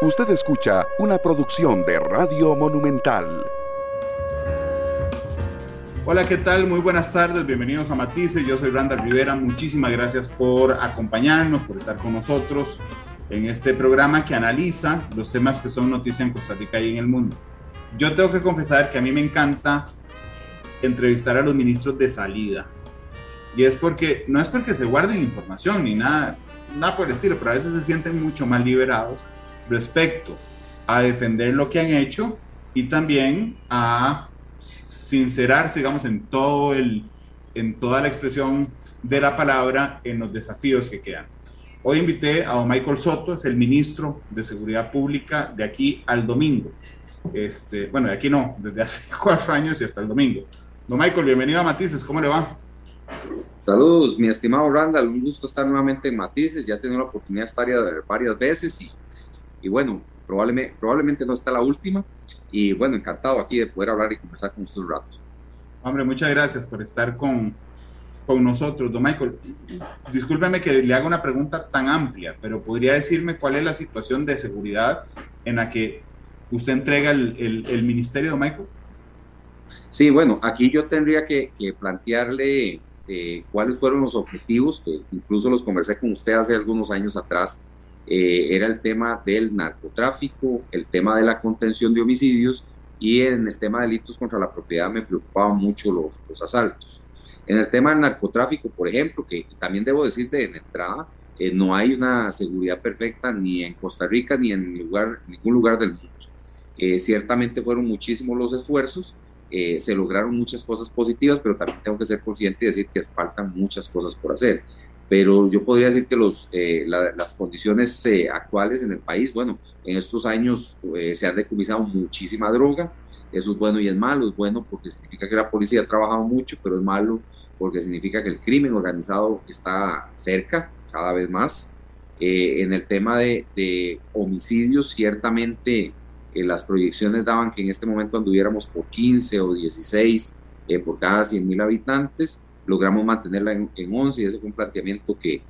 Usted escucha una producción de Radio Monumental. Hola, ¿qué tal? Muy buenas tardes, bienvenidos a Matices. Yo soy Randall Rivera. Muchísimas gracias por acompañarnos, por estar con nosotros en este programa que analiza los temas que son noticia en Costa Rica y en el mundo. Yo tengo que confesar que a mí me encanta entrevistar a los ministros de salida. Y es porque, no es porque se guarden información ni nada, nada por el estilo, pero a veces se sienten mucho más liberados respecto a defender lo que han hecho y también a sincerarse, digamos, en todo el, en toda la expresión de la palabra en los desafíos que quedan. Hoy invité a don Michael Soto, es el ministro de Seguridad Pública de aquí al domingo. Este, bueno, de aquí no, desde hace cuatro años y hasta el domingo. Don Michael, bienvenido a Matices, ¿cómo le va? Saludos, mi estimado Randall, un gusto estar nuevamente en Matices, ya he tenido la oportunidad de estar varias veces y, y bueno, probablemente, probablemente no está la última y bueno, encantado aquí de poder hablar y conversar con usted un rato. Hombre, muchas gracias por estar con, con nosotros, don Michael. Discúlpeme que le haga una pregunta tan amplia, pero podría decirme cuál es la situación de seguridad en la que usted entrega el, el, el ministerio, don Michael. Sí, bueno, aquí yo tendría que, que plantearle eh, cuáles fueron los objetivos, que incluso los conversé con usted hace algunos años atrás, eh, era el tema del narcotráfico, el tema de la contención de homicidios y en el tema de delitos contra la propiedad me preocupaban mucho los, los asaltos. En el tema del narcotráfico, por ejemplo, que también debo decir de entrada, eh, no hay una seguridad perfecta ni en Costa Rica ni en lugar, ningún lugar del mundo. Eh, ciertamente fueron muchísimos los esfuerzos, eh, se lograron muchas cosas positivas, pero también tengo que ser consciente y decir que faltan muchas cosas por hacer pero yo podría decir que los, eh, las condiciones eh, actuales en el país, bueno, en estos años eh, se ha decomisado muchísima droga, eso es bueno y es malo, es bueno porque significa que la policía ha trabajado mucho, pero es malo porque significa que el crimen organizado está cerca cada vez más. en el tema de, de homicidios, ciertamente las proyecciones daban que en este momento anduviéramos por 15 o 16 por cada 100 mil habitantes logramos mantenerla en, 11 y ese fue un planteamiento que,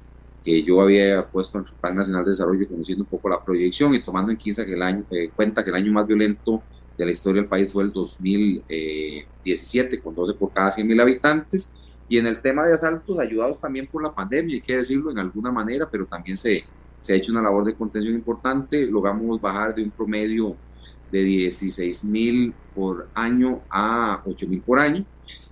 que, yo había puesto en su Plan Nacional de Desarrollo, conociendo un poco la proyección y tomando en que el año, eh, cuenta que el año más violento de la historia del país fue el 2017, con 12 por cada 100 mil habitantes. Y en el tema de asaltos, ayudados también por la pandemia, hay que decirlo en alguna manera, pero también se, se ha hecho una labor de contención importante. Logramos bajar de un promedio de 16 mil por año a 8 mil por año.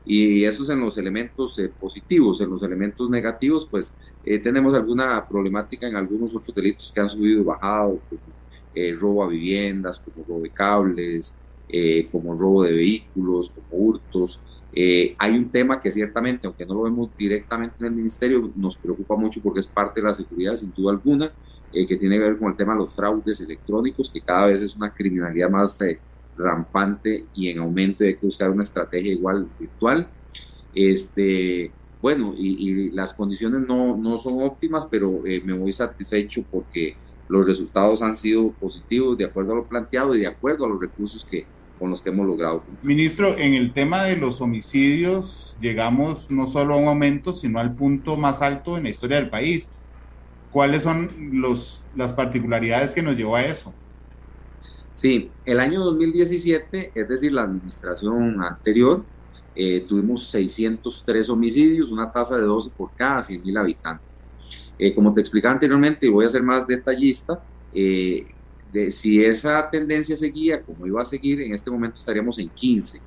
Y eso es en los elementos eh, positivos, en los elementos negativos, pues eh, tenemos alguna problemática en algunos otros delitos que han subido y bajado, como eh, robo a viviendas, como robo de cables, como robo de vehículos, como hurtos. hay un tema que ciertamente, aunque no lo vemos directamente en el ministerio, nos preocupa mucho porque es parte de la seguridad, sin duda alguna, que tiene que ver con el tema de los fraudes electrónicos, que cada vez es una criminalidad más rampante y en aumento, hay que buscar una estrategia igual virtual. Este, bueno, y, las condiciones no, no, son óptimas, pero eh, me voy satisfecho porque los resultados han sido positivos de acuerdo a lo planteado y de acuerdo a los recursos que, con los que hemos logrado. Ministro, en el tema de los homicidios llegamos no solo a un aumento, sino al punto más alto en la historia del país. ¿Cuáles son los, las particularidades que nos llevó a eso? Sí, el año 2017, es decir, la administración anterior, eh, tuvimos 603 homicidios, una tasa de 12 por cada 100 mil habitantes. Eh, como te explicaba anteriormente, y voy a ser más detallista, eh, de, si esa tendencia seguía como iba a seguir, en este momento estaríamos en 15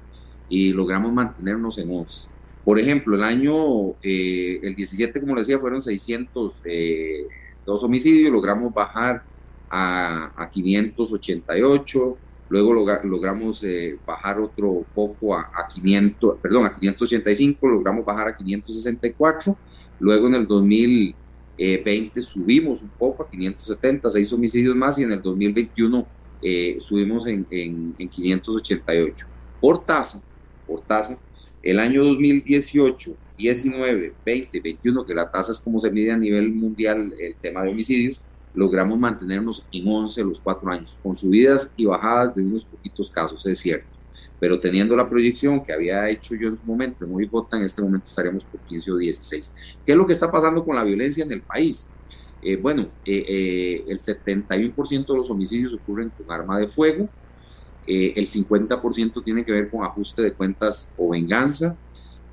y logramos mantenernos en 11. Por ejemplo, el año, el 17, como les decía, fueron 602 homicidios, logramos bajar a, 588, luego logramos eh, bajar otro poco a, 500, perdón, a 585, logramos bajar a 564, luego en el 2020 subimos un poco a 570, seis homicidios más y en el 2021 eh, subimos en, en, 588. Por tasa, por tasa, el año 2018, 19, 20, 21, que la tasa es como se mide a nivel mundial el tema de homicidios, logramos mantenernos en 11 los cuatro años, con subidas y bajadas de unos poquitos casos, es cierto. Pero teniendo la proyección que había hecho yo en su momento, muy bota, en este momento estaríamos por 15 o 16. ¿Qué es lo que está pasando con la violencia en el país? Eh, bueno, eh, el 71% de los homicidios ocurren con arma de fuego, el 50% tiene que ver con ajuste de cuentas o venganza,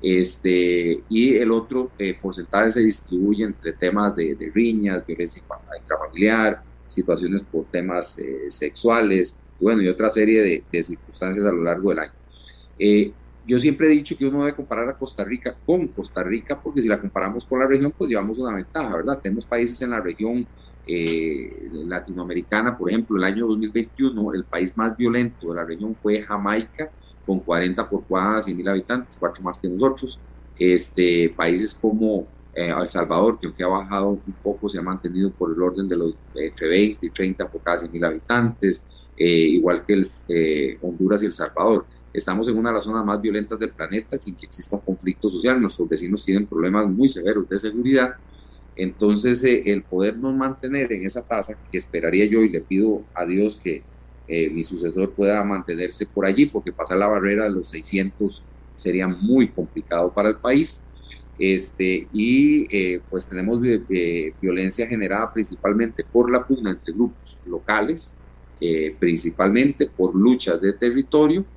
este, y el otro porcentaje se distribuye entre temas de, riñas, violencia intrafamiliar, situaciones por temas sexuales, y bueno, y otra serie de, circunstancias a lo largo del año. Yo siempre he dicho que uno debe comparar a Costa Rica con Costa Rica, porque si la comparamos con la región, pues llevamos una ventaja, ¿verdad? Tenemos países en la región eh, latinoamericana, por ejemplo, el año 2021, el país más violento de la región fue Jamaica, con 40 por cada 100 mil habitantes, cuatro más que nosotros. Este, países como eh, El Salvador, que aunque ha bajado un poco, se ha mantenido por el orden de los entre 20 y 30 por cada 100 mil habitantes, eh, igual que el, Honduras y El Salvador. Estamos en una de las zonas más violentas del planeta sin que exista un conflicto social. Nuestros vecinos tienen problemas muy severos de seguridad. Entonces, eh, el podernos mantener en esa tasa, que esperaría yo y le pido a Dios que eh, mi sucesor pueda mantenerse por allí, porque pasar la barrera de los 600 sería muy complicado para el país. Este, y eh, pues tenemos violencia generada principalmente por la pugna entre grupos locales, principalmente por luchas de territorio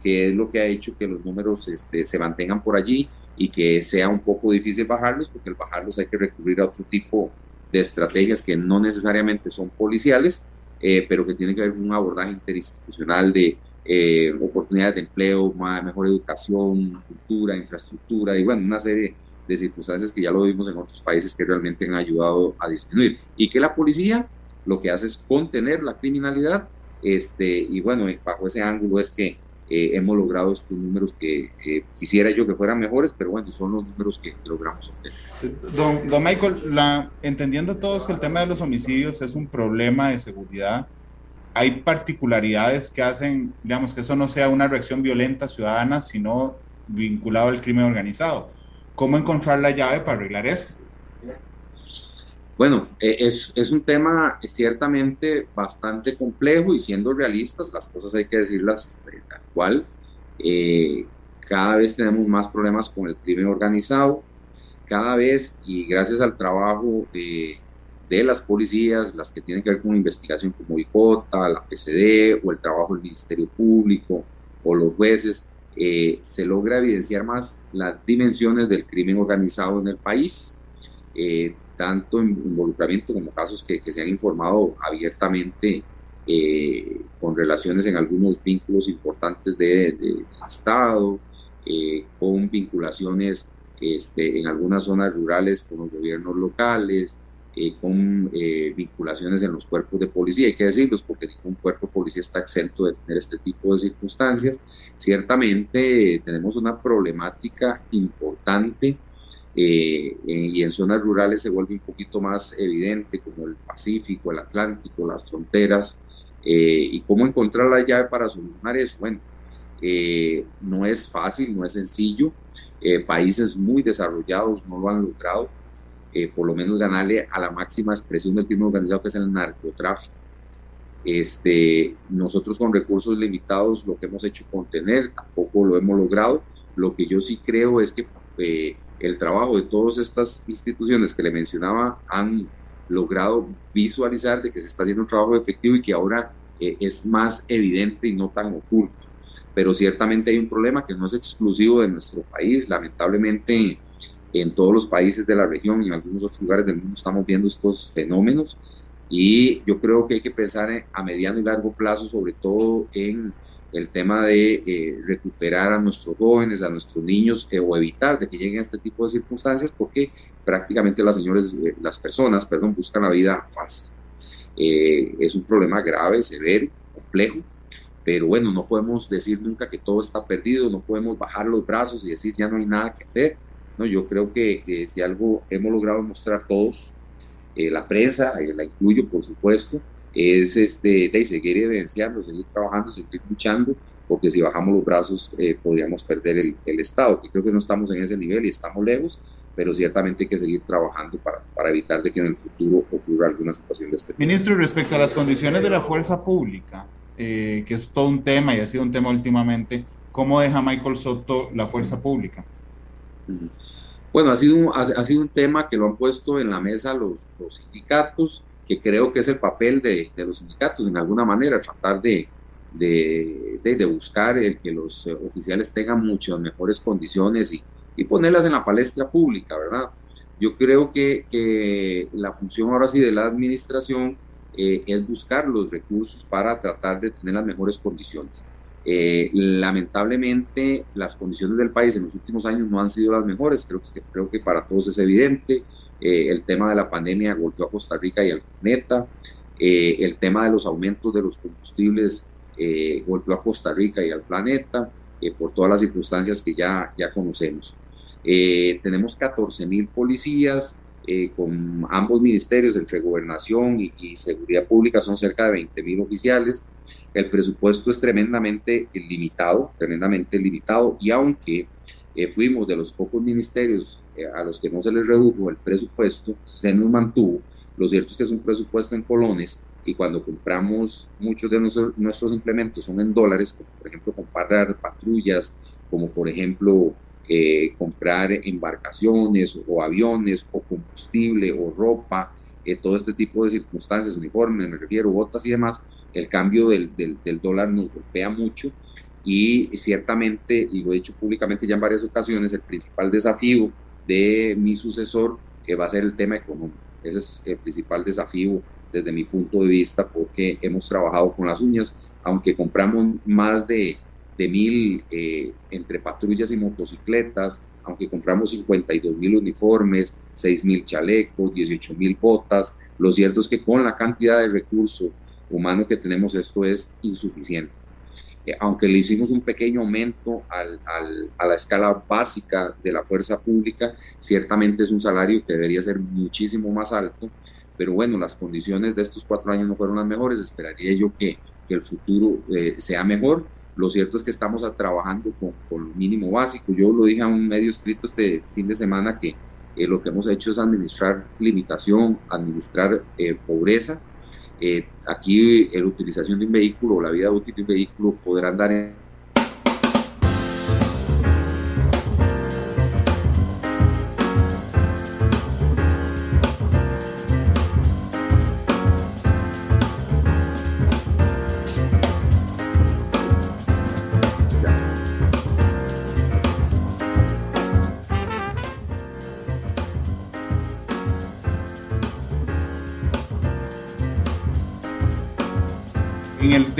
que es lo que ha hecho que los números este, se mantengan por allí y que sea un poco difícil bajarlos, porque al bajarlos hay que recurrir a otro tipo de estrategias que no necesariamente son policiales, eh, pero que tienen que con un abordaje interinstitucional de eh, oportunidades de empleo, mejor educación, cultura, infraestructura y bueno, una serie de circunstancias que ya lo vimos en otros países que realmente han ayudado a disminuir. Y que la policía lo que hace es contener la criminalidad, este, y bueno, bajo ese ángulo es que eh, hemos logrado estos números que quisiera yo que fueran mejores, pero bueno, son los números que logramos obtener. Don, don Michael, la, entendiendo todos que el tema de los homicidios es un problema de seguridad, hay particularidades que hacen, digamos, que eso no sea una reacción violenta ciudadana, sino vinculado al crimen organizado. ¿Cómo encontrar la llave para arreglar eso? Bueno, eh, es, es, un tema ciertamente bastante complejo y siendo realistas, las cosas hay que decirlas eh, tal cual. Eh, cada vez tenemos más problemas con el crimen organizado, cada vez y gracias al trabajo de, de las policías, las que tienen que ver con investigación como ICOTA, la PCD o el trabajo del Ministerio Público o los jueces, se logra evidenciar más las dimensiones del crimen organizado en el país tanto involucramiento como casos que, se han informado abiertamente eh, con relaciones en algunos vínculos importantes del de, Estado, eh, con vinculaciones este, en algunas zonas rurales con los gobiernos locales, eh, con vinculaciones en los cuerpos de policía, hay que decirlos, porque ningún cuerpo de policía está exento de tener este tipo de circunstancias. Ciertamente tenemos una problemática importante eh, y en zonas rurales se vuelve un poquito más evidente, como el Pacífico, el Atlántico, las fronteras, eh, y cómo encontrar la llave para solucionar eso. Bueno, eh, no es fácil, no es sencillo, países muy desarrollados no lo han logrado, por lo menos ganarle a la máxima expresión del crimen organizado que es el narcotráfico. Este, nosotros con recursos limitados lo que hemos hecho contener, tampoco lo hemos logrado. Lo que yo sí creo es que el trabajo de todas estas instituciones que le mencionaba han logrado visualizar de que se está haciendo un trabajo efectivo y que ahora eh, es más evidente y no tan oculto. Pero ciertamente hay un problema que no es exclusivo de nuestro país. Lamentablemente en todos los países de la región y en algunos otros lugares del mundo estamos viendo estos fenómenos y yo creo que hay que pensar a mediano y largo plazo sobre todo en el tema de eh, recuperar a nuestros jóvenes, a nuestros niños eh, o evitar de que lleguen a este tipo de circunstancias porque prácticamente las señores, eh, las personas, perdón, buscan la vida fácil. es un problema grave, severo, complejo, pero bueno, no podemos decir nunca que todo está perdido, no podemos bajar los brazos y decir ya no hay nada que hacer. No, yo creo que si algo hemos logrado mostrar todos, la prensa, la incluyo por supuesto, es este, de seguir evidenciando, seguir trabajando, seguir luchando, porque si bajamos los brazos eh, podríamos perder el, el, Estado, que creo que no estamos en ese nivel y estamos lejos, pero ciertamente hay que seguir trabajando para, para evitar de que en el futuro ocurra alguna situación de este tipo. Ministro, respecto a las condiciones de la fuerza pública, eh, que es todo un tema y ha sido un tema últimamente, ¿cómo deja Michael Soto la fuerza pública? Bueno, ha sido, un, ha, sido un tema que lo han puesto en la mesa los, los sindicatos, que creo que es el papel de, de, los sindicatos en alguna manera, tratar de, de, de, buscar el que los eh, oficiales tengan muchas mejores condiciones y, y, ponerlas en la palestra pública, ¿verdad? Yo creo que, que la función ahora sí de la administración eh, es buscar los recursos para tratar de tener las mejores condiciones. Eh, lamentablemente, las condiciones del país en los últimos años no han sido las mejores, creo que, creo que para todos es evidente. Eh, el tema de la pandemia golpeó a Costa Rica y al planeta. Eh, el tema de los aumentos de los combustibles golpeó a Costa Rica y al planeta por todas las circunstancias que ya, ya conocemos. tenemos 14 mil policías, con ambos ministerios, entre gobernación y, y, seguridad pública, son cerca de 20 mil oficiales. El presupuesto es tremendamente limitado, tremendamente limitado, y aunque eh, fuimos de los pocos ministerios eh, a los que no se les redujo el presupuesto, se nos mantuvo. Lo cierto es que es un presupuesto en colones y cuando compramos muchos de nuestros, implementos son en dólares, como por ejemplo comprar patrullas, como por ejemplo eh, comprar embarcaciones o aviones o combustible o ropa, todo este tipo de circunstancias, uniformes, me refiero, botas y demás, el cambio del, del, dólar nos golpea mucho y ciertamente, y lo he dicho públicamente ya en varias ocasiones, el principal desafío de mi sucesor que va a ser el tema económico. Ese es el principal desafío desde mi punto de vista porque hemos trabajado con las uñas, aunque compramos más de, de mil eh, entre patrullas y motocicletas, aunque compramos 52 mil uniformes, 6 mil chalecos, 18 mil botas, lo cierto es que con la cantidad de recursos humano que tenemos esto es insuficiente. Eh, aunque le hicimos un pequeño aumento al, al, a la escala básica de la fuerza pública, ciertamente es un salario que debería ser muchísimo más alto, pero bueno, las condiciones de estos cuatro años no fueron las mejores, esperaría yo que, que el futuro eh, sea mejor. Lo cierto es que estamos trabajando con, con, lo mínimo básico. Yo lo dije a un medio escrito este fin de semana que eh, lo que hemos hecho es administrar limitación, administrar pobreza eh, aquí la utilización de un vehículo o la vida útil de un vehículo podrá andar en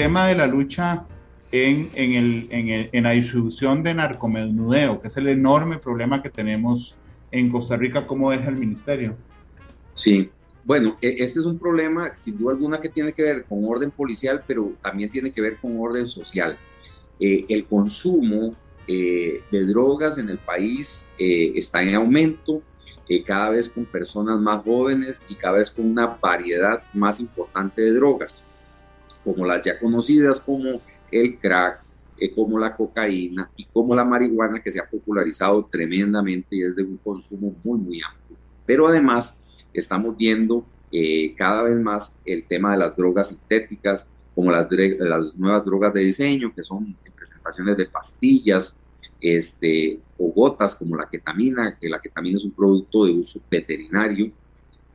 tema de la lucha en, en, el, en, el, en la distribución de narcomenudeo, que es el enorme problema que tenemos en Costa Rica, ¿cómo deja el ministerio? Sí, bueno, e, este es un problema sin duda alguna que tiene que ver con orden policial, pero también tiene que ver con orden social. Eh, el consumo eh, de drogas en el país eh, está en aumento, cada vez con personas más jóvenes y cada vez con una variedad más importante de drogas como las ya conocidas como el crack, eh, como la cocaína y como la marihuana que se ha popularizado tremendamente y es de un consumo muy, muy amplio. Pero además estamos viendo eh, cada vez más el tema de las drogas sintéticas, como las, las nuevas drogas de diseño, que son presentaciones de pastillas este, o gotas como la ketamina, que la ketamina es un producto de uso veterinario,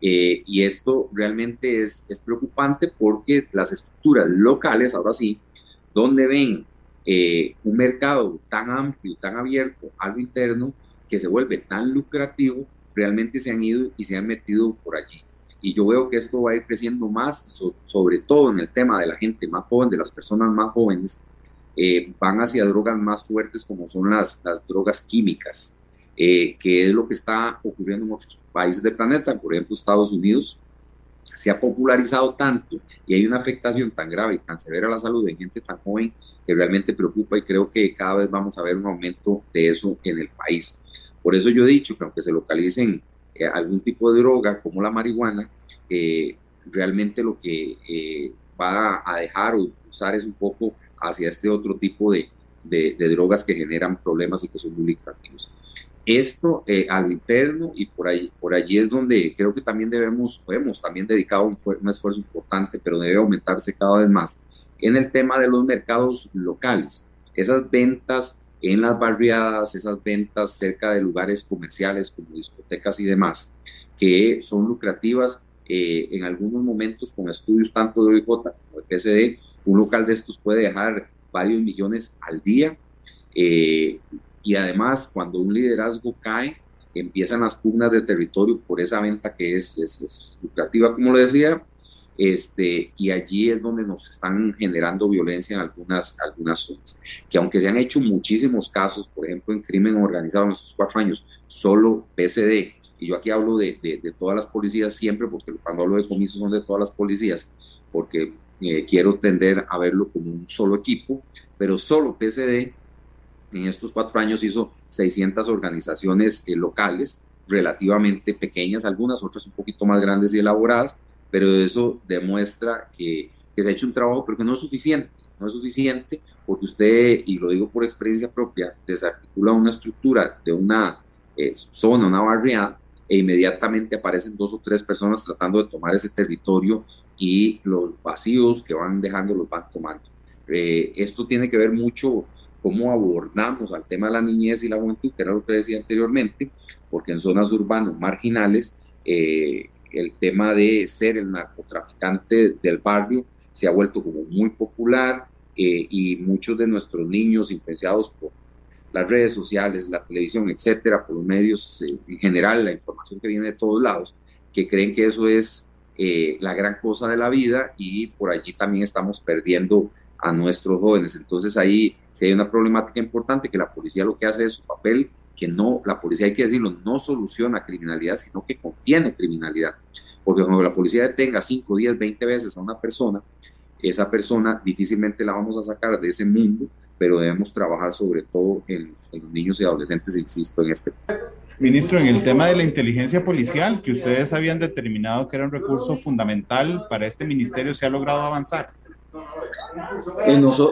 eh, y esto realmente es, es, preocupante porque las estructuras locales, ahora sí, donde ven eh, un mercado tan amplio, tan abierto a lo interno, que se vuelve tan lucrativo, realmente se han ido y se han metido por allí. Y yo veo que esto va a ir creciendo más, sobre todo en el tema de la gente más joven, de las personas más jóvenes, eh, van hacia drogas más fuertes como son las, las drogas químicas. Eh, que es lo que está ocurriendo en muchos países del planeta, por ejemplo Estados Unidos, se ha popularizado tanto y hay una afectación tan grave y tan severa a la salud de gente tan joven que realmente preocupa y creo que cada vez vamos a ver un aumento de eso en el país. Por eso yo he dicho que aunque se localicen eh, algún tipo de droga como la marihuana, eh, realmente lo que va a dejar o usar es un poco hacia este otro tipo de, de, de drogas que generan problemas y que son muy lucrativos esto eh, a lo interno y por ahí por allí es donde creo que también debemos hemos también dedicado un, un, esfuerzo importante pero debe aumentarse cada vez más en el tema de los mercados locales esas ventas en las barriadas, esas ventas cerca de lugares comerciales como discotecas y demás, que son lucrativas eh, en algunos momentos con estudios tanto de OIJ como de PSD, un local de estos puede dejar varios millones al día. Eh, y además, cuando un liderazgo cae, empiezan las pugnas de territorio por esa venta que es, es, lucrativa, como lo decía, este, y allí es donde nos están generando violencia en algunas, algunas zonas. Que aunque se han hecho muchísimos casos, por ejemplo, en crimen organizado en estos cuatro años, solo PSD, y yo aquí hablo de, de, todas las policías siempre, porque cuando hablo de comisos son de todas las policías, porque eh, quiero tender a verlo como un solo equipo, pero solo PSD en estos cuatro años hizo 600 organizaciones eh, locales relativamente pequeñas, algunas otras un poquito más grandes y elaboradas, pero eso demuestra que, que, se ha hecho un trabajo, pero que no es suficiente. No es suficiente porque usted, y lo digo por experiencia propia, desarticula una estructura de una eh, zona, una barriada, e inmediatamente aparecen dos o tres personas tratando de tomar ese territorio y los vacíos que van dejando los van tomando. Eh, esto tiene que ver mucho cómo abordamos al tema de la niñez y la juventud, que era lo que decía anteriormente, porque en zonas urbanas marginales eh, el tema de ser el narcotraficante del barrio se ha vuelto como muy popular eh, y muchos de nuestros niños influenciados por las redes sociales, la televisión, etcétera, por los medios eh, en general, la información que viene de todos lados, que creen que eso es la gran cosa de la vida y por allí también estamos perdiendo a nuestros jóvenes. Entonces ahí si hay una problemática importante, que la policía lo que hace es su papel, que no, la policía hay que decirlo, no soluciona criminalidad, sino que contiene criminalidad. Porque cuando la policía detenga 5, 10, 20 veces a una persona, esa persona difícilmente la vamos a sacar de ese mundo, pero debemos trabajar sobre todo en, en los niños y adolescentes, insisto, en este Ministro, en el tema de la inteligencia policial, que ustedes habían determinado que era un recurso fundamental para este ministerio, ¿se ha logrado avanzar?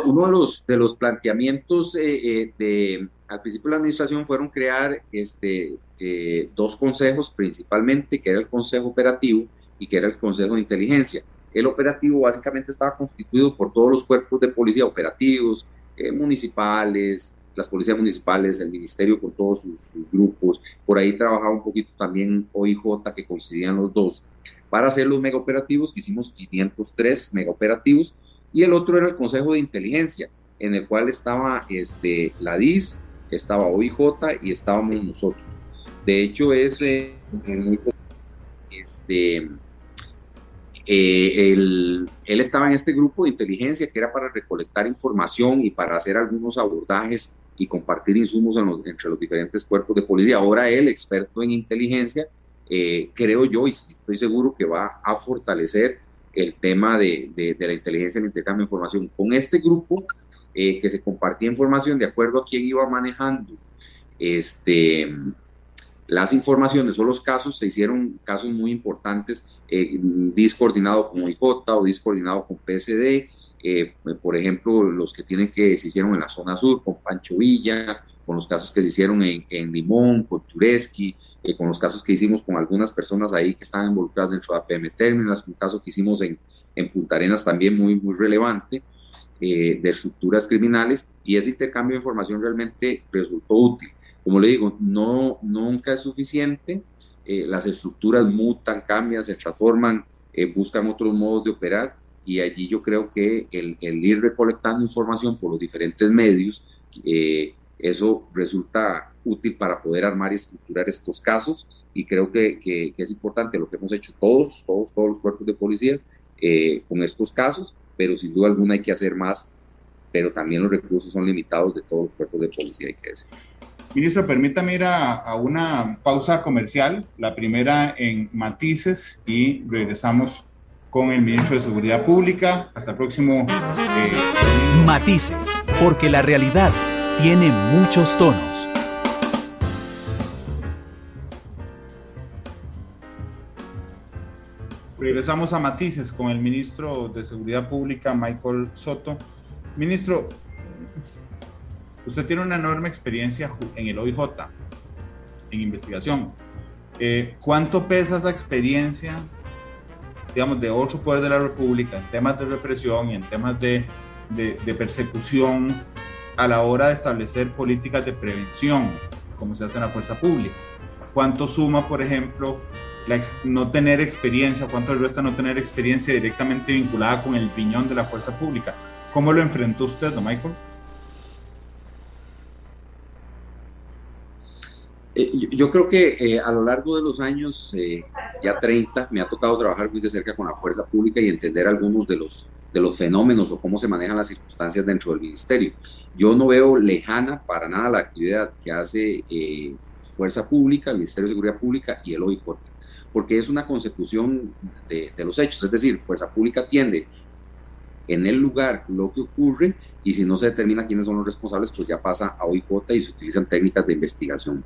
Uno de los, de los planteamientos eh, eh, de, al principio de la administración fueron crear este, eh, dos consejos principalmente, que era el Consejo Operativo y que era el Consejo de Inteligencia. El operativo básicamente estaba constituido por todos los cuerpos de policía operativos, municipales, las policías municipales, el ministerio con todos sus, grupos. Por ahí trabajaba un poquito también OIJ, que coincidían los dos. Para hacer los mega operativos, que hicimos 503 mega operativos, y el otro era el Consejo de Inteligencia, en el cual estaba este, la DIS, estaba OIJ y estábamos nosotros. De hecho, es eh, muy este, eh, él, estaba en este grupo de inteligencia que era para recolectar información y para hacer algunos abordajes y compartir insumos entre los diferentes cuerpos de policía. Ahora él, experto en inteligencia, eh, creo yo y estoy seguro que va a fortalecer el tema de, de, la inteligencia y el intercambio de información. Con este grupo eh, que se compartía información de acuerdo a quién iba manejando este, las informaciones o los casos, se hicieron casos muy importantes, eh, discoordinado con OIJ o discoordinado con PSD, eh, por ejemplo, los que tienen que se hicieron en la zona sur con Pancho Villa, con los casos que se hicieron en Limón, con Tureski, eh, con los casos que hicimos con algunas personas ahí que estaban involucradas dentro de APM Terminals, un caso que hicimos en, en Punta Arenas también muy, muy relevante, eh, de estructuras criminales, y ese intercambio de información realmente resultó útil. Como le digo, no, nunca es suficiente, eh, las estructuras mutan, cambian, se transforman, buscan otros modos de operar, y allí yo creo que el, el ir recolectando información por los diferentes medios, eso resulta útil para poder armar y estructurar estos casos y creo que, que, es importante lo que hemos hecho todos, todos, todos los cuerpos de policía eh, con estos casos, pero sin duda alguna hay que hacer más, pero también los recursos son limitados de todos los cuerpos de policía, hay que decir. Ministro, permítame ir a, a, una pausa comercial, la primera en matices y regresamos con el ministro de Seguridad Pública. Hasta el próximo. Eh, matices, porque la realidad tiene muchos tonos. Regresamos a matices con el ministro de Seguridad Pública, Michael Soto. Ministro, usted tiene una enorme experiencia en el OIJ, en investigación. Eh, ¿Cuánto pesa esa experiencia, digamos, de otro poder de la República en temas de represión y en temas de, persecución a la hora de establecer políticas de prevención, como se hace en la fuerza pública. ¿Cuánto suma, por ejemplo, no tener experiencia, cuánto resta no tener experiencia directamente vinculada con el piñón de la fuerza pública? ¿Cómo lo enfrentó usted, don Michael? Eh, yo, creo que eh, a lo largo de los años, eh, ya 30, me ha tocado trabajar muy de cerca con la fuerza pública y entender algunos de los, de los fenómenos o cómo se manejan las circunstancias dentro del ministerio. Yo no veo lejana para nada la actividad que hace Fuerza Pública, el Ministerio de Seguridad Pública y el OIJ, porque es una consecución de, de los hechos, es decir, Fuerza Pública tiende en el lugar lo que ocurre y si no se determina quiénes son los responsables, pues ya pasa a OIJ y se utilizan técnicas de investigación.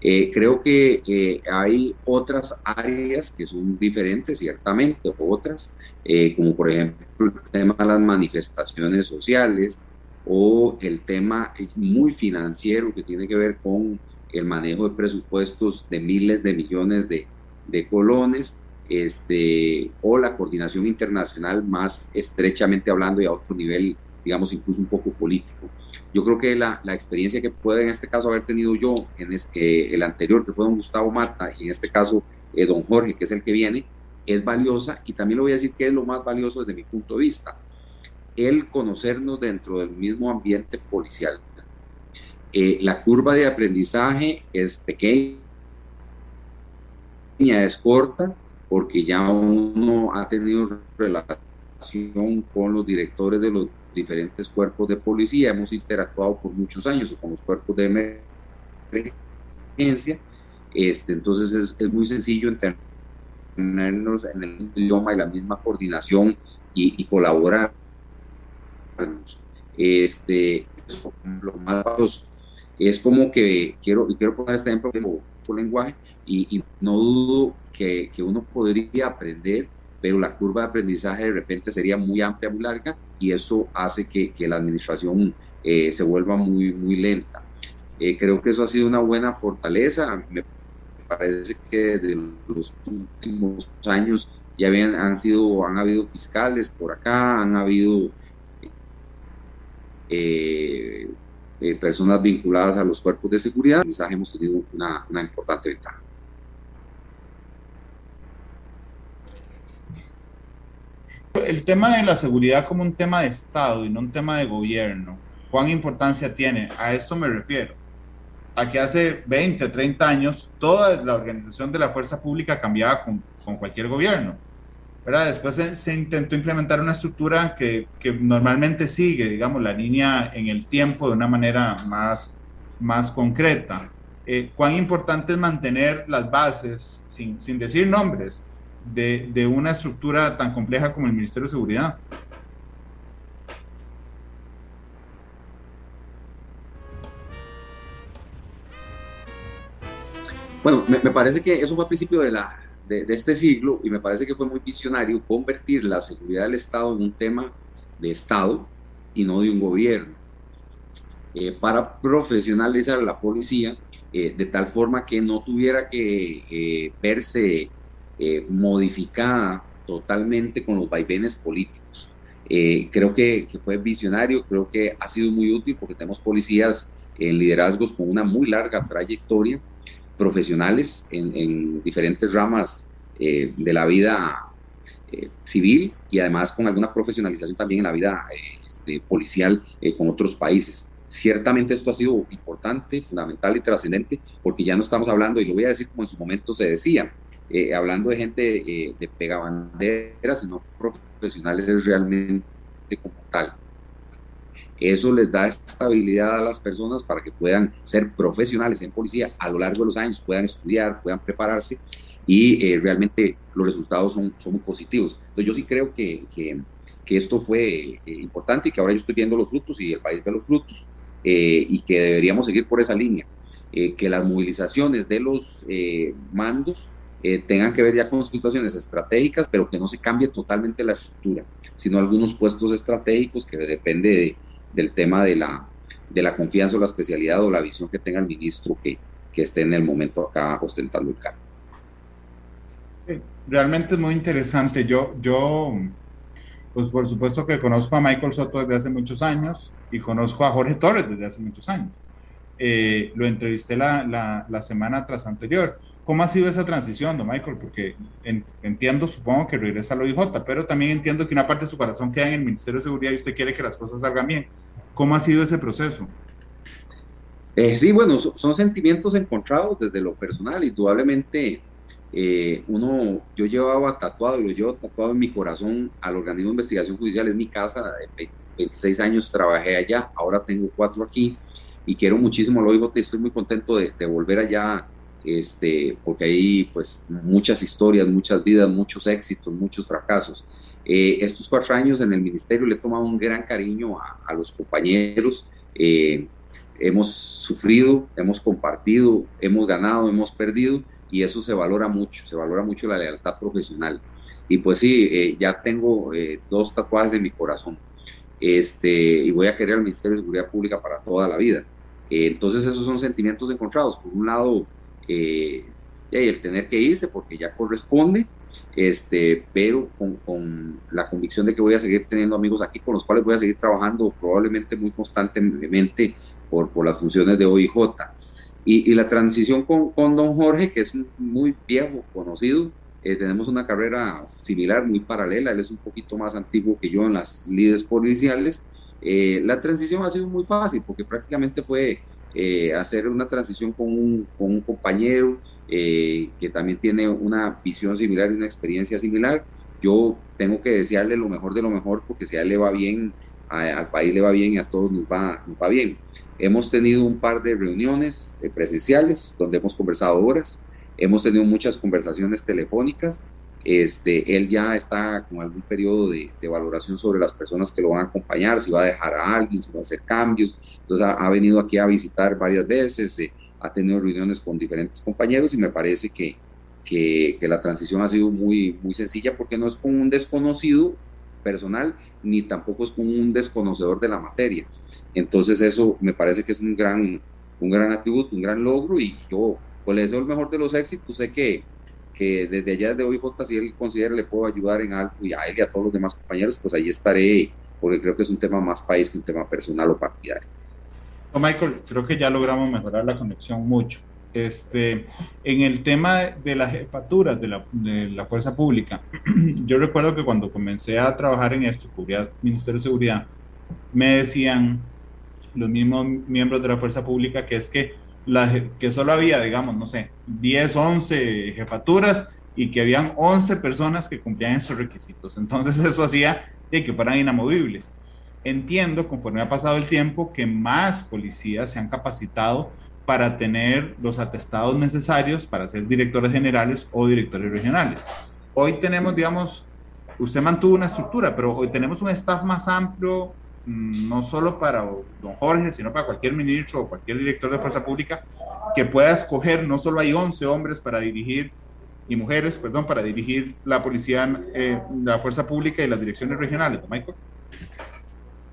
Eh, creo que eh, hay otras áreas que son diferentes, ciertamente, otras, eh, como por ejemplo el tema de las manifestaciones sociales o el tema muy financiero que tiene que ver con el manejo de presupuestos de miles de millones de, de colones este, o la coordinación internacional más estrechamente hablando y a otro nivel, digamos, incluso un poco político. Yo creo que la, la experiencia que puede en este caso haber tenido yo en este, el anterior, que fue don Gustavo Mata, y en este caso eh, don Jorge, que es el que viene, es valiosa y también le voy a decir que es lo más valioso desde mi punto de vista, el conocernos dentro del mismo ambiente policial. Eh, la curva de aprendizaje es pequeña, es corta, porque ya uno ha tenido relación con los directores de los diferentes cuerpos de policía, hemos interactuado por muchos años con los cuerpos de emergencia, este, entonces es, es muy sencillo entendernos en el idioma y la misma coordinación y, colaborar. Este, lo más es como que quiero, y quiero poner este ejemplo como lenguaje, y, no dudo que, que, uno podría aprender, pero la curva de aprendizaje de repente sería muy amplia, muy larga, y eso hace que, que la administración eh, se vuelva muy, muy lenta. Eh, creo que eso ha sido una buena fortaleza. Me parece que desde los últimos años ya habían, han, sido, han habido fiscales por acá, han habido eh, personas vinculadas a los cuerpos de seguridad. hemos tenido una, una importante ventaja. El tema de la seguridad como un tema de Estado y no un tema de gobierno, ¿cuán importancia tiene? A esto me refiero. A que hace 20, 30 años toda la organización de la fuerza pública cambiaba con, cualquier gobierno. ¿verdad? Después se, intentó implementar una estructura que, que, normalmente sigue, digamos, la línea en el tiempo de una manera más, más concreta. Eh, ¿Cuán importante es mantener las bases, sin, sin decir nombres, de, una estructura tan compleja como el Ministerio de Seguridad. Bueno, me, parece que eso fue a principio de, la, de, este siglo y me parece que fue muy visionario convertir la seguridad del Estado en un tema de Estado y no de un gobierno, eh, para profesionalizar a la policía eh, de tal forma que no tuviera que eh, verse eh, modificada totalmente con los vaivenes políticos. Eh, creo que, fue visionario, creo que ha sido muy útil porque tenemos policías en liderazgos con una muy larga trayectoria, profesionales en, diferentes ramas eh, de la vida civil y además con alguna profesionalización también en la vida este, policial con otros países. Ciertamente esto ha sido importante, fundamental y trascendente porque ya no estamos hablando, y lo voy a decir como en su momento se decía, eh, hablando de gente eh, de pegabanderas, sino profesionales realmente como tal. Eso les da estabilidad a las personas para que puedan ser profesionales en policía a lo largo de los años, puedan estudiar, puedan prepararse y eh, realmente los resultados son, son muy positivos. Entonces yo sí creo que, que, que esto fue importante y que ahora yo estoy viendo los frutos y el país de los frutos y que deberíamos seguir por esa línea. que las movilizaciones de los mandos eh, tengan que ver ya con situaciones estratégicas, pero que no se cambie totalmente la estructura, sino algunos puestos estratégicos que depende del tema de la, de la confianza o la especialidad o la visión que tenga el ministro que, que esté en el momento acá ostentando el cargo. realmente es muy interesante. Yo, yo pues por supuesto que conozco a Michael Soto desde hace muchos años y conozco a Jorge Torres desde hace muchos años. Eh, lo entrevisté la, la, la, semana tras anterior. ¿Cómo ha sido esa transición, don Michael? Porque entiendo, supongo que regresa a la OIJ, pero también entiendo que una parte de su corazón queda en el Ministerio de Seguridad y usted quiere que las cosas salgan bien. ¿Cómo ha sido ese proceso? Eh, sí, bueno, son, sentimientos encontrados desde lo personal. Indudablemente, eh, uno, yo llevaba tatuado, lo llevo tatuado en mi corazón al organismo de investigación judicial, es mi casa, 26 años trabajé allá, ahora tengo cuatro aquí y quiero muchísimo lo OIJ y estoy muy contento de volver allá este, porque hay pues muchas historias, muchas vidas, muchos éxitos, muchos fracasos. Eh, estos cuatro años en el ministerio le he tomado un gran cariño a, los compañeros, eh, hemos sufrido, hemos compartido, hemos ganado, hemos perdido y eso se valora mucho, se valora mucho la lealtad profesional. Y pues sí, eh, ya tengo dos tatuajes en mi corazón este, y voy a querer al Ministerio de Seguridad Pública para toda la vida. entonces esos son sentimientos encontrados. Por un lado, eh, el tener que irse porque ya corresponde, este, pero con, la convicción de que voy a seguir teniendo amigos aquí con los cuales voy a seguir trabajando probablemente muy constantemente por, por las funciones de OIJ. Y, y la transición con, con, don Jorge, que es muy viejo, conocido, eh, tenemos una carrera similar, muy paralela, él es un poquito más antiguo que yo en las lides policiales. Eh, la transición ha sido muy fácil porque prácticamente fue eh, hacer una transición con un, compañero eh, que también tiene una visión similar y una experiencia similar. Yo tengo que desearle lo mejor de lo mejor porque si a él le va bien, al país le va bien y a todos nos va, nos va bien. Hemos tenido un par de reuniones eh, presenciales donde hemos conversado horas, hemos tenido muchas conversaciones telefónicas este, él ya está con algún periodo de, valoración sobre las personas que lo van a acompañar, si va a dejar a alguien, si va a hacer cambios. Entonces ha, venido aquí a visitar varias veces, eh, ha tenido reuniones con diferentes compañeros y me parece que, que, la transición ha sido muy, muy sencilla porque no es con un desconocido personal ni tampoco es con un desconocedor de la materia. Entonces eso me parece que es un gran, un gran atributo, un gran logro y yo pues le deseo el mejor de los éxitos. Sé que que desde allá de OIJ, si él considera le puedo ayudar en algo y a él y a todos los demás compañeros, pues ahí estaré, porque creo que es un tema más país que un tema personal o partidario. Oh, Michael, creo que ya logramos mejorar la conexión mucho. Este, en el tema de las jefaturas de la, de la fuerza pública, yo recuerdo que cuando comencé a trabajar en esto, cubría Ministerio de Seguridad, me decían los mismos miembros de la fuerza pública que es que que solo había, digamos, no sé, 10, 11 jefaturas y que habían 11 personas que cumplían esos requisitos. Entonces eso hacía de que fueran inamovibles. Entiendo, conforme ha pasado el tiempo, que más policías se han capacitado para tener los atestados necesarios para ser directores generales o directores regionales. Hoy tenemos, digamos, usted mantuvo una estructura, pero hoy tenemos un staff más amplio, no solo para don Jorge, sino para cualquier ministro o cualquier director de fuerza pública que pueda escoger, no solo hay 11 hombres para dirigir y mujeres, perdón, para dirigir la policía, eh, la fuerza pública y las direcciones regionales, ¿no, Michael?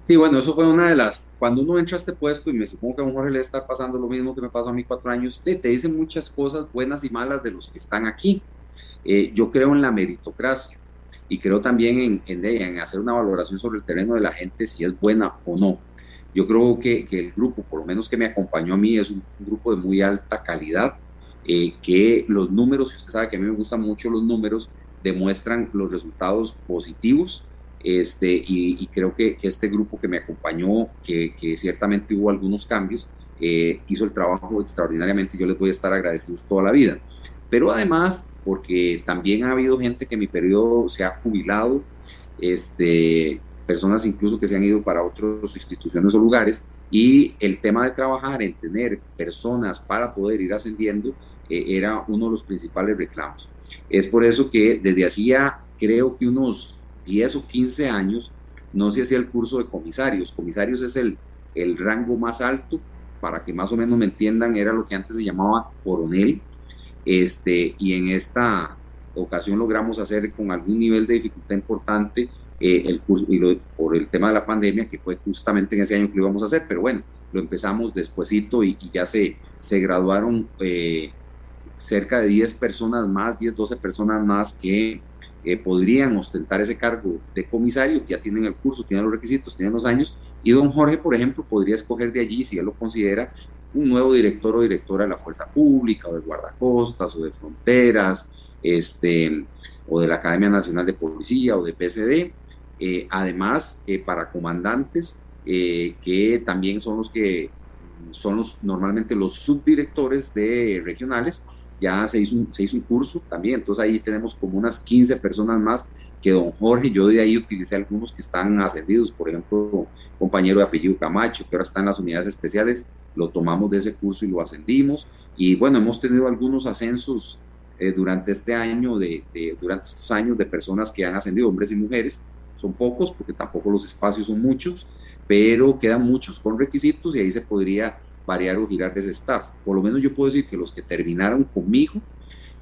Sí, bueno, eso fue una de las, cuando uno entra a este puesto y me supongo que a don Jorge le está pasando lo mismo que me pasó a mí cuatro años, te, te dicen muchas cosas buenas y malas de los que están aquí. Eh, yo creo en la meritocracia y creo también en, en, en, hacer una valoración sobre el terreno de la gente, si es buena o no. Yo creo que, que el grupo, por lo menos que me acompañó a mí, es un, grupo de muy alta calidad, eh, que los números, si usted sabe que a mí me gustan mucho los números, demuestran los resultados positivos. Este, y, creo que, que, este grupo que me acompañó, que, que ciertamente hubo algunos cambios, eh, hizo el trabajo extraordinariamente. Yo les voy a estar agradecidos toda la vida pero además porque también ha habido gente que en mi periodo se ha jubilado, este, personas incluso que se han ido para otras instituciones o lugares, y el tema de trabajar en tener personas para poder ir ascendiendo eh, era uno de los principales reclamos. Es por eso que desde hacía, creo que unos 10 o 15 años, no se hacía el curso de comisarios. Comisarios es el, el rango más alto, para que más o menos me entiendan, era lo que antes se llamaba coronel, este, y en esta ocasión logramos hacer con algún nivel de dificultad importante eh, el curso, y por el tema de la pandemia, que fue justamente en ese año que lo íbamos a hacer, pero bueno, lo empezamos despuesito y, ya se, se graduaron eh, cerca de 10 personas más, 10, 12 personas más que eh, podrían ostentar ese cargo de comisario, ya tienen el curso, tienen los requisitos, tienen los años, y don Jorge, por ejemplo, podría escoger de allí, si él lo considera, un nuevo director o directora de la Fuerza Pública, o de Guardacostas, o de Fronteras, este, o de la Academia Nacional de Policía, o de PCD. Eh, además, eh, para comandantes, que también son los que son los, normalmente los subdirectores de regionales, ya se hizo, un, se hizo un curso también, entonces ahí tenemos como unas 15 personas más que don Jorge, yo de ahí utilicé algunos que están ascendidos, por ejemplo, compañero de apellido Camacho, que ahora está en las unidades especiales, lo tomamos de ese curso y lo ascendimos, y bueno, hemos tenido algunos ascensos eh, durante este año, de, durante estos años de personas que han ascendido, hombres y mujeres, son pocos porque tampoco los espacios son muchos, pero quedan muchos con requisitos y ahí se podría variar o girar de ese staff. Por lo menos yo puedo decir que los que terminaron conmigo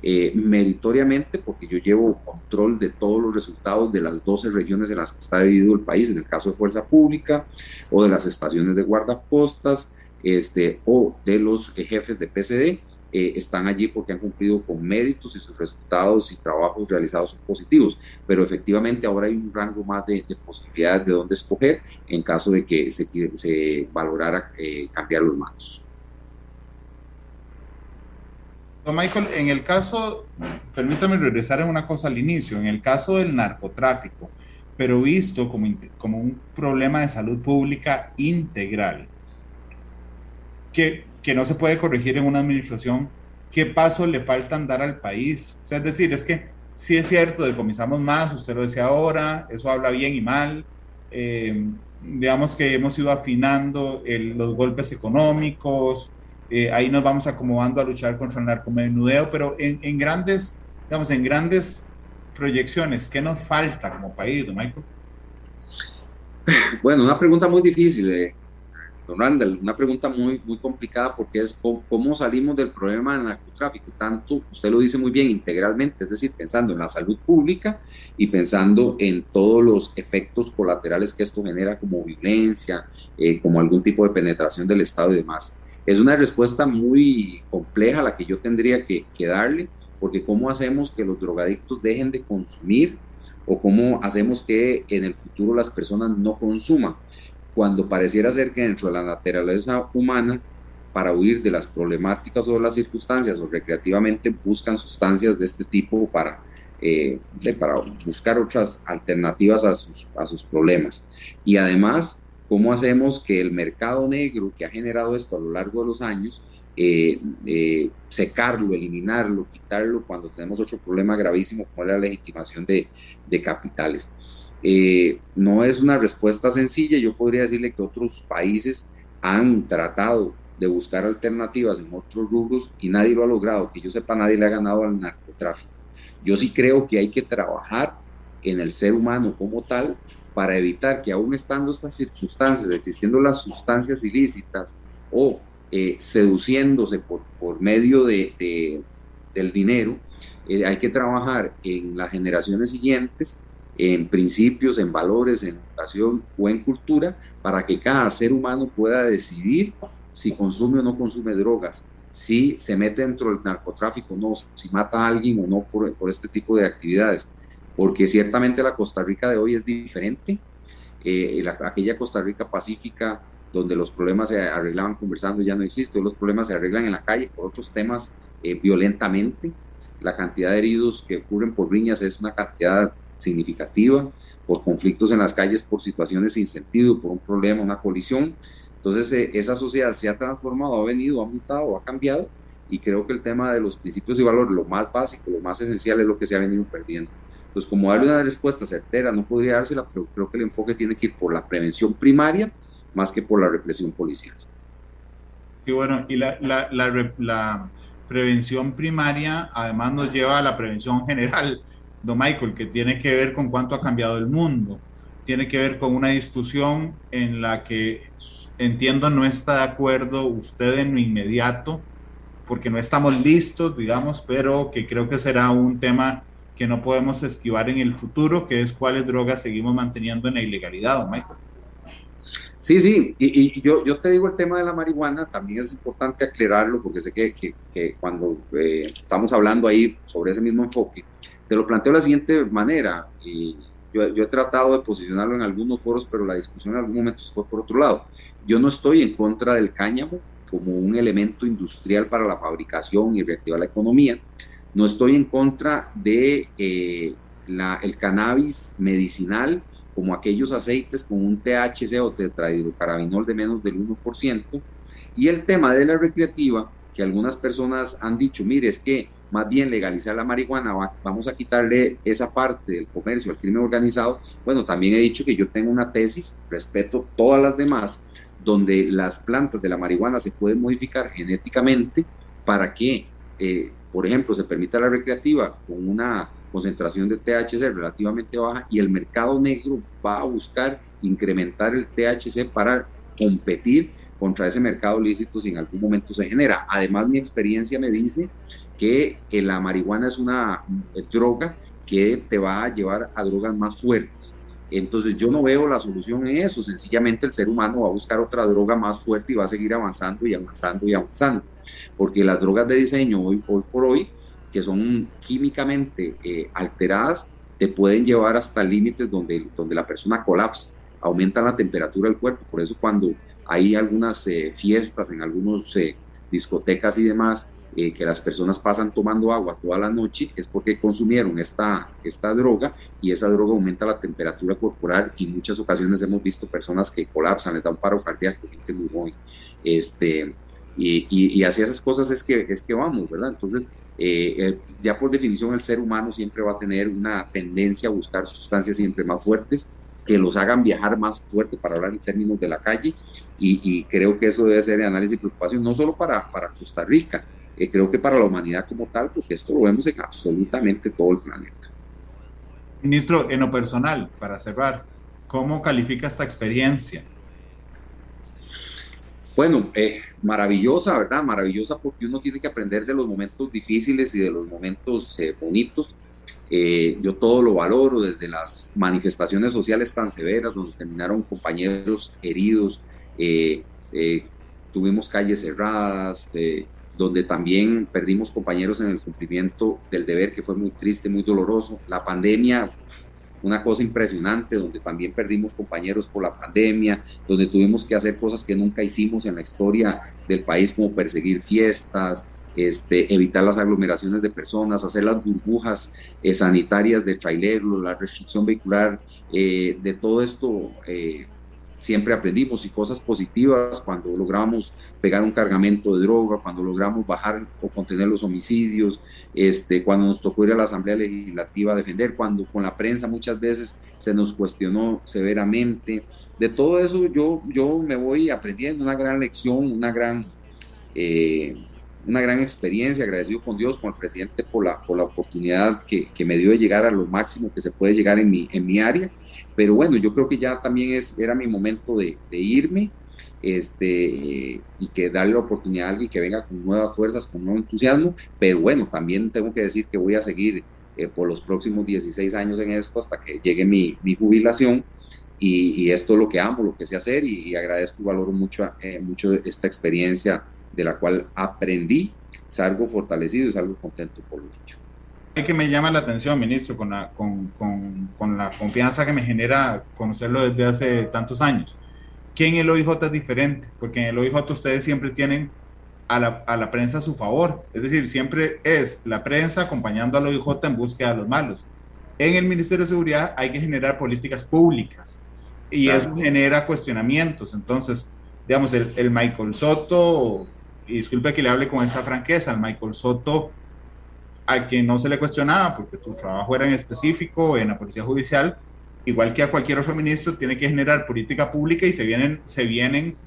eh, meritoriamente, porque yo llevo control de todos los resultados de las 12 regiones en las que está dividido el país, en el caso de Fuerza Pública, o de las estaciones de guardapostas, este, o de los jefes de PCD, eh, están allí porque han cumplido con méritos y sus resultados y trabajos realizados son positivos, pero efectivamente ahora hay un rango más de, posibilidades de dónde escoger en caso de que se, se valorara eh, cambiar los mandos. Don Michael, en el caso, permítame regresar en una cosa al inicio, en el caso del narcotráfico, pero visto como, como un problema de salud pública integral, que que no se puede corregir en una administración, ¿qué pasos le faltan dar al país? O sea, es decir, es que sí es cierto, decomisamos más, usted lo decía ahora, eso habla bien y mal. Eh, digamos que hemos ido afinando los golpes económicos, eh, ahí nos vamos acomodando a luchar contra el narcomenudeo, pero en, en, grandes, digamos, en grandes proyecciones, ¿qué nos falta como país, don Michael? Bueno, una pregunta muy difícil. Eh Randall, una pregunta muy, muy complicada porque es cómo, salimos del problema del narcotráfico, tanto, usted lo dice muy bien, integralmente, es decir, pensando en la salud pública y pensando en todos los efectos colaterales que esto genera como violencia, eh, como algún tipo de penetración del Estado y demás. Es una respuesta muy compleja la que yo tendría que, darle, porque cómo hacemos que los drogadictos dejen de consumir o cómo hacemos que en el futuro las personas no consuman cuando pareciera ser que dentro de la naturaleza humana, para huir de las problemáticas o de las circunstancias o recreativamente buscan sustancias de este tipo para, eh, buscar otras alternativas a sus problemas. Y además, ¿cómo hacemos que el mercado negro que ha generado esto a lo largo de los años, eh, eh, secarlo, eliminarlo, quitarlo cuando tenemos otro problema gravísimo como la legitimación de, capitales? Eh, no es una respuesta sencilla, yo podría decirle que otros países han tratado de buscar alternativas en otros rubros y nadie lo ha logrado, que yo sepa nadie le ha ganado al narcotráfico. Yo sí creo que hay que trabajar en el ser humano como tal para evitar que aún estando estas circunstancias, existiendo las sustancias ilícitas o eh, seduciéndose por, por medio de, del dinero, eh, hay que trabajar en las generaciones siguientes en principios, en valores, en educación o en cultura, para que cada ser humano pueda decidir si consume o no consume drogas, si se mete dentro del narcotráfico o no, si mata a alguien o no por, por este tipo de actividades. Porque ciertamente la Costa Rica de hoy es diferente. Eh, aquella Costa Rica pacífica donde los problemas se arreglaban conversando ya no existe, los problemas se arreglan en la calle por otros temas eh, violentamente. La cantidad de heridos que ocurren por riñas es una cantidad significativa, por conflictos en las calles, por situaciones sin sentido, por un problema, una colisión. Entonces eh, esa sociedad se ha transformado, ha venido, ha mutado, ha cambiado y creo que el tema de los principios y valores, lo más básico, lo más esencial es lo que se ha venido perdiendo. Entonces, como darle una respuesta certera no podría dársela, pero creo que el enfoque tiene que ir por la prevención primaria más que por la represión policial. Sí, bueno, y la prevención primaria además nos lleva a la prevención general don Michael, que tiene que ver con cuánto ha cambiado el mundo, tiene que ver con una discusión en la que entiendo no está de acuerdo usted en lo inmediato, porque no estamos listos, digamos, pero que creo que será un tema que no podemos esquivar en el futuro, que es cuáles drogas seguimos manteniendo en la ilegalidad, don Michael. Sí, sí, y, yo, yo, te digo el tema de la marihuana, también es importante aclararlo, porque sé que, que, cuando eh, estamos hablando ahí sobre ese mismo enfoque, te lo planteo de la siguiente manera. yo, yo, he tratado de posicionarlo en algunos foros, pero la discusión en algún momento se fue por otro lado. Yo no estoy en contra del cáñamo como un elemento industrial para la fabricación y reactivar la economía. No estoy en contra de eh, el cannabis medicinal como aquellos aceites con un THC o tetrahidrocarabinol de menos del 1%. Y el tema de la recreativa, que algunas personas han dicho, mire, es que más bien legalizar la marihuana, vamos a quitarle esa parte del comercio al crimen organizado. Bueno, también he dicho que yo tengo una tesis, respeto todas las demás, donde las plantas de la marihuana se pueden modificar genéticamente para que, eh, por ejemplo, se permita la recreativa con una concentración de THC relativamente baja y el mercado negro va a buscar incrementar el THC para competir contra ese mercado lícito si en algún momento se genera. Además, mi experiencia me dice que la marihuana es una droga que te va a llevar a drogas más fuertes. Entonces yo no veo la solución en eso, sencillamente el ser humano va a buscar otra droga más fuerte y va a seguir avanzando y avanzando y avanzando, porque las drogas de diseño hoy, por hoy, que son químicamente eh, alteradas, te pueden llevar hasta límites donde, donde la persona colapsa, aumenta la temperatura del cuerpo, por eso cuando hay algunas fiestas en algunas discotecas y demás, eh, que las personas pasan tomando agua toda la noche es porque consumieron esta, esta droga y esa droga aumenta la temperatura corporal y en muchas ocasiones hemos visto personas que colapsan, les da un paro cardíaco, gente muy joven. Este, y, y, hacia esas cosas es que, es que vamos, ¿verdad? Entonces, eh, ya por definición el ser humano siempre va a tener una tendencia a buscar sustancias siempre más fuertes que los hagan viajar más fuerte para hablar en términos de la calle y, y creo que eso debe ser de análisis y preocupación no solo para, para Costa Rica, eh, creo que para la humanidad como tal, porque esto lo vemos en absolutamente todo el planeta. Ministro, en lo personal, para cerrar, ¿cómo califica esta experiencia? Bueno, eh, maravillosa, ¿verdad? Maravillosa porque uno tiene que aprender de los momentos difíciles y de los momentos eh, bonitos. yo todo lo valoro, desde las manifestaciones sociales tan severas, donde terminaron compañeros heridos, tuvimos calles cerradas, donde también perdimos compañeros en el cumplimiento del deber, que fue muy triste, muy doloroso. La pandemia, una cosa impresionante, donde también perdimos compañeros por la pandemia, donde tuvimos que hacer cosas que nunca hicimos en la historia del país, como perseguir fiestas, este, evitar las aglomeraciones de personas, hacer las burbujas eh, sanitarias de traileros, la restricción vehicular, eh, de todo esto. Eh, siempre aprendimos y cosas positivas cuando logramos pegar un cargamento de droga, cuando logramos bajar o contener los homicidios, este, cuando nos tocó ir a la Asamblea Legislativa a defender, cuando con la prensa muchas veces se nos cuestionó severamente. De todo eso yo, yo me voy aprendiendo una gran lección, una gran... Eh, una gran experiencia, agradecido con Dios, con el presidente por la, por la oportunidad que, que, me dio de llegar a lo máximo que se puede llegar en mi, en mi área pero bueno, yo creo que ya también es, era mi momento de, irme este, y que darle la oportunidad a alguien que venga con nuevas fuerzas, con nuevo entusiasmo. Pero bueno, también tengo que decir que voy a seguir eh, por los próximos 16 años en esto hasta que llegue mi, jubilación. Y, esto es lo que amo, lo que sé hacer y, agradezco y valoro mucho, eh, mucho esta experiencia de la cual aprendí, salgo fortalecido y salgo contento por lo dicho que me llama la atención, ministro, con la, con, con, con la confianza que me genera conocerlo desde hace tantos años, que en el OIJ es diferente, porque en el OIJ ustedes siempre tienen a la, a la, prensa a su favor, es decir, siempre es la prensa acompañando al OIJ en búsqueda de los malos. En el Ministerio de Seguridad hay que generar políticas públicas y eso genera cuestionamientos. Entonces, digamos, el, el Michael Soto, y disculpe que le hable con esta franqueza, el Michael Soto a quien no se le cuestionaba porque su trabajo era en específico en la Policía Judicial, igual que a cualquier otro ministro, tiene que generar política pública y se vienen, se vienen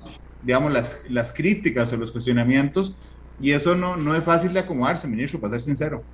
digamos, las, las críticas o los cuestionamientos y eso no, no es fácil de acomodarse, ministro, para ser sincero.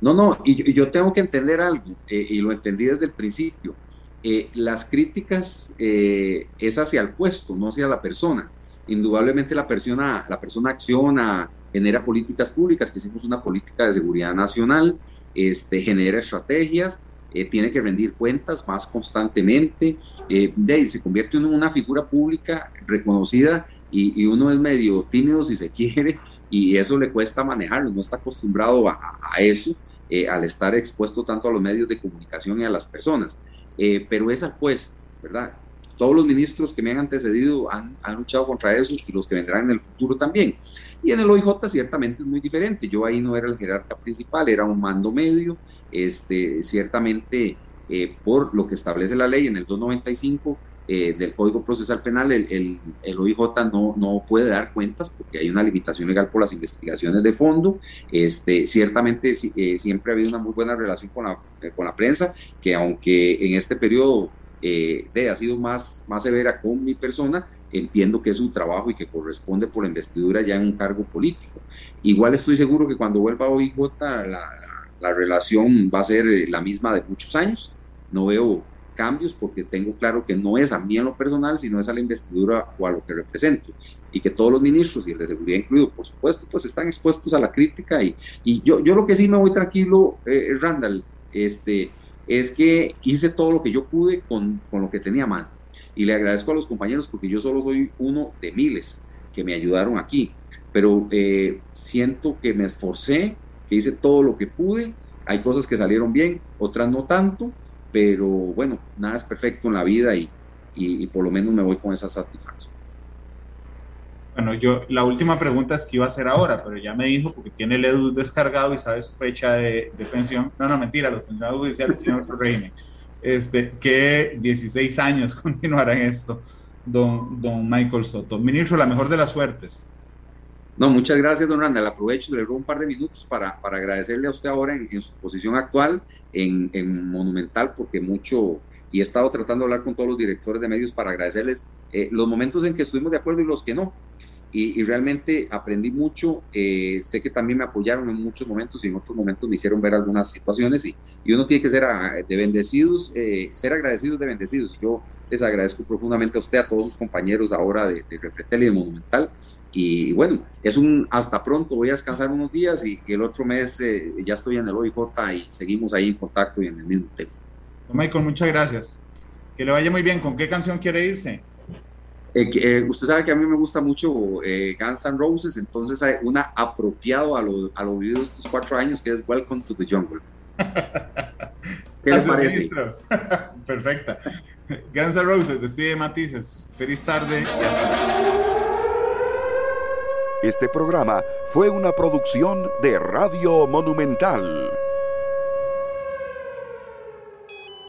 No, no, y yo, tengo que entender algo, eh, y lo entendí desde el principio. Eh, las críticas eh, es hacia el puesto, no hacia la persona. Indudablemente la persona, la persona acciona, genera políticas públicas, que hicimos una política de seguridad nacional, este, genera estrategias, eh, tiene que rendir cuentas más constantemente, eh, se convierte en una figura pública reconocida y, uno es medio tímido si se quiere y eso le cuesta manejarlo, no está acostumbrado a, eso. eh, al estar expuesto tanto a los medios de comunicación y a las personas. Pero es al puesto, ¿verdad? Todos los ministros que me han antecedido han, luchado contra eso y los que vendrán en el futuro también. Y en el OIJ ciertamente es muy diferente. Yo ahí no era el jerarca principal, era un mando medio. Este, ciertamente, eh, por lo que establece la ley en el 295, eh, del Código Procesal Penal, el, OIJ no, no puede dar cuentas porque hay una limitación legal por las investigaciones de fondo. Este, ciertamente eh, siempre ha habido una muy buena relación con la, eh, con la prensa, que aunque en este periodo eh, de, ha sido más, más severa con mi persona, entiendo que es un trabajo y que corresponde por investidura ya en un cargo político. Igual estoy seguro que cuando vuelva a OIJ la, la, la relación va a ser la misma de muchos años. No veo cambios porque tengo claro que no es a mí en lo personal, sino es a la investidura o a lo que represento. Y que todos los ministros, y el de seguridad incluido, por supuesto, pues están expuestos a la crítica. Y, y yo, yo lo que sí me voy tranquilo, eh, Randall, este, es que hice todo lo que yo pude con, con lo que tenía a mano. Y le agradezco a los compañeros porque yo solo soy uno de miles que me ayudaron aquí. Pero eh, siento que me esforcé, que hice todo lo que pude. Hay cosas que salieron bien, otras no tanto pero bueno, nada es perfecto en la vida y, y, y, por lo menos me voy con esa satisfacción. Bueno, yo la última pregunta es que iba a hacer ahora, pero ya me dijo porque tiene el EDU descargado y sabe su fecha de, pensión. No, no, mentira, los funcionarios judiciales tienen otro régimen. Este, que 16 años continuarán esto, don, don Michael Soto. Ministro, la mejor de las suertes. No, muchas gracias, don Randall. Aprovecho, le robo un par de minutos para, para agradecerle a usted ahora en, en su posición actual en, en, Monumental, porque mucho, y he estado tratando de hablar con todos los directores de medios para agradecerles eh, los momentos en que estuvimos de acuerdo y los que no. Y, realmente aprendí mucho. Eh, sé que también me apoyaron en muchos momentos y en otros momentos me hicieron ver algunas situaciones. Y, uno tiene que ser a, de bendecidos, eh, ser agradecidos de bendecidos. Yo les agradezco profundamente a usted, a todos sus compañeros ahora de, de Refletel y de Monumental y bueno, es un hasta pronto, voy a descansar unos días y, y el otro mes eh, ya estoy en el OIJ y seguimos ahí en contacto y en el mismo tema. Michael, muchas gracias. Que le vaya muy bien. ¿Con qué canción quiere irse? Eh, eh, usted sabe que a mí me gusta mucho eh, Guns N' Roses, entonces hay una apropiado a lo, a lo vivido estos cuatro años que es Welcome to the Jungle. ¿Qué le parece? Perfecta. Guns N' Roses, despide Matices. Feliz tarde y hasta luego. Este programa fue una producción de Radio Monumental.